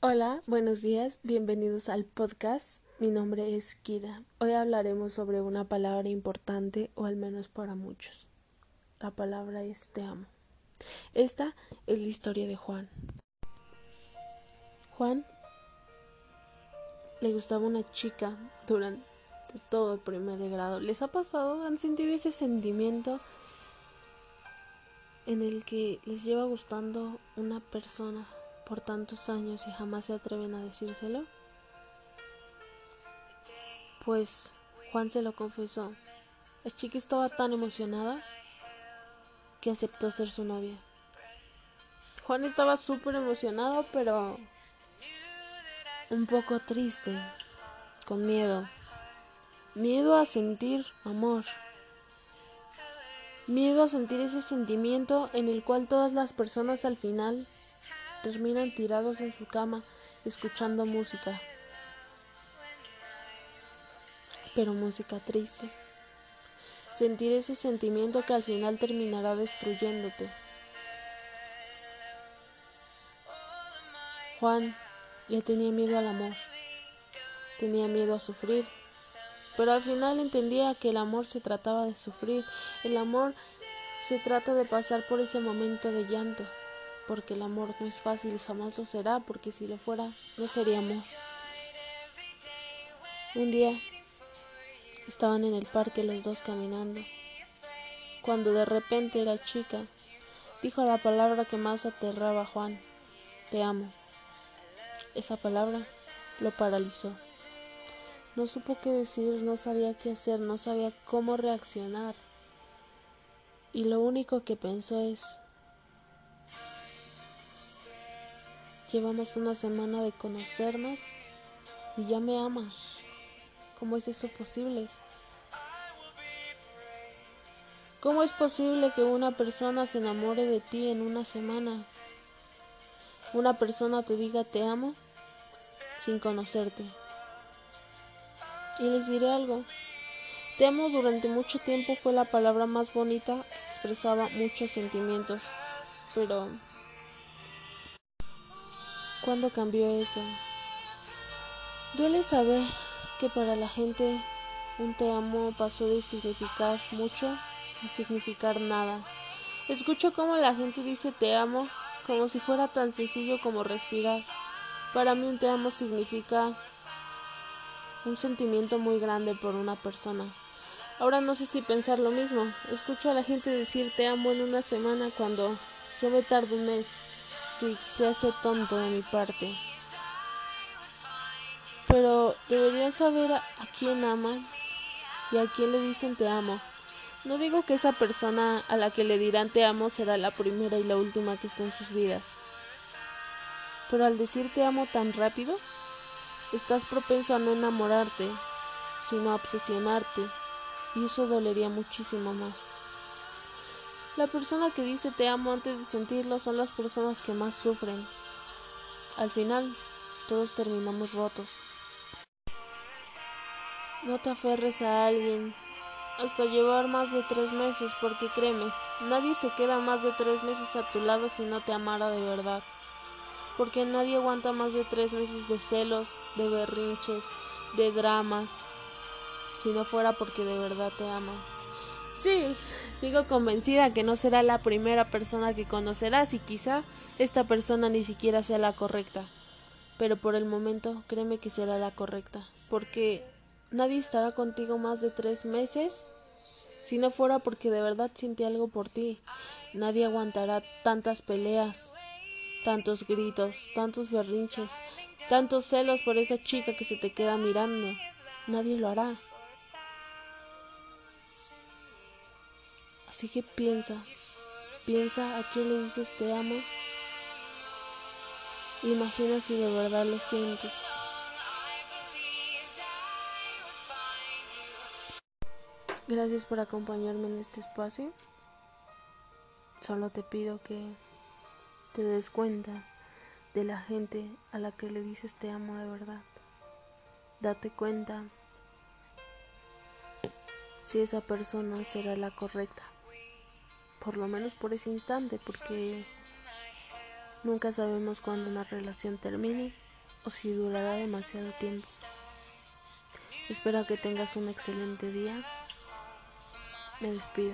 Hola, buenos días, bienvenidos al podcast. Mi nombre es Kira. Hoy hablaremos sobre una palabra importante, o al menos para muchos. La palabra es te amo. Esta es la historia de Juan. Juan le gustaba una chica durante todo el primer grado. ¿Les ha pasado? ¿Han sentido ese sentimiento en el que les lleva gustando una persona por tantos años y jamás se atreven a decírselo? Pues Juan se lo confesó. La chica estaba tan emocionada que aceptó ser su novia. Juan estaba súper emocionado, pero un poco triste, con miedo. Miedo a sentir amor. Miedo a sentir ese sentimiento en el cual todas las personas al final terminan tirados en su cama escuchando música. Pero música triste. Sentir ese sentimiento que al final terminará destruyéndote. Juan le tenía miedo al amor. Tenía miedo a sufrir. Pero al final entendía que el amor se trataba de sufrir. El amor se trata de pasar por ese momento de llanto porque el amor no es fácil y jamás lo será, porque si lo fuera, no sería amor. Un día estaban en el parque los dos caminando, cuando de repente la chica dijo la palabra que más aterraba a Juan, te amo. Esa palabra lo paralizó. No supo qué decir, no sabía qué hacer, no sabía cómo reaccionar. Y lo único que pensó es, Llevamos una semana de conocernos y ya me amas. ¿Cómo es eso posible? ¿Cómo es posible que una persona se enamore de ti en una semana? Una persona te diga te amo sin conocerte. Y les diré algo. Te amo durante mucho tiempo fue la palabra más bonita expresaba muchos sentimientos, pero ¿Cuándo cambió eso? Duele saber que para la gente un te amo pasó de significar mucho a significar nada. Escucho cómo la gente dice te amo como si fuera tan sencillo como respirar. Para mí un te amo significa un sentimiento muy grande por una persona. Ahora no sé si pensar lo mismo. Escucho a la gente decir te amo en una semana cuando yo me tardo un mes. Sí, se hace tonto de mi parte. Pero deberían saber a, quién aman y a quién le dicen te amo. No digo que esa persona a la que le dirán te amo será la primera y la última que esté en sus vidas. Pero al decir te amo tan rápido, estás propenso a no enamorarte, sino a obsesionarte, y eso dolería muchísimo más. La persona que dice te amo antes de sentirlo son las personas que más sufren. Al final, todos terminamos rotos. No te aferres a alguien hasta llevar más de tres meses, porque créeme, nadie se queda más de tres meses a tu lado si no te amara de verdad. Porque nadie aguanta más de tres meses de celos, de berrinches, de dramas, si no fuera porque de verdad te ama. Sí, sigo convencida que no será la primera persona que conocerás y quizá esta persona ni siquiera sea la correcta. Pero por el momento créeme que será la correcta, porque nadie estará contigo más de tres meses si no fuera porque de verdad siente algo por ti. Nadie aguantará tantas peleas, tantos gritos, tantos berrinches, tantos celos por esa chica que se te queda mirando. Nadie lo hará. Así que piensa, piensa a quién le dices te amo. Imagina si de verdad lo sientes. Gracias por acompañarme en este espacio. Solo te pido que te des cuenta de la gente a la que le dices te amo de verdad. Date cuenta si esa persona será la correcta por lo menos por ese instante, porque nunca sabemos cuándo una relación termine o si durará demasiado tiempo. Espero que tengas un excelente día. Me despido.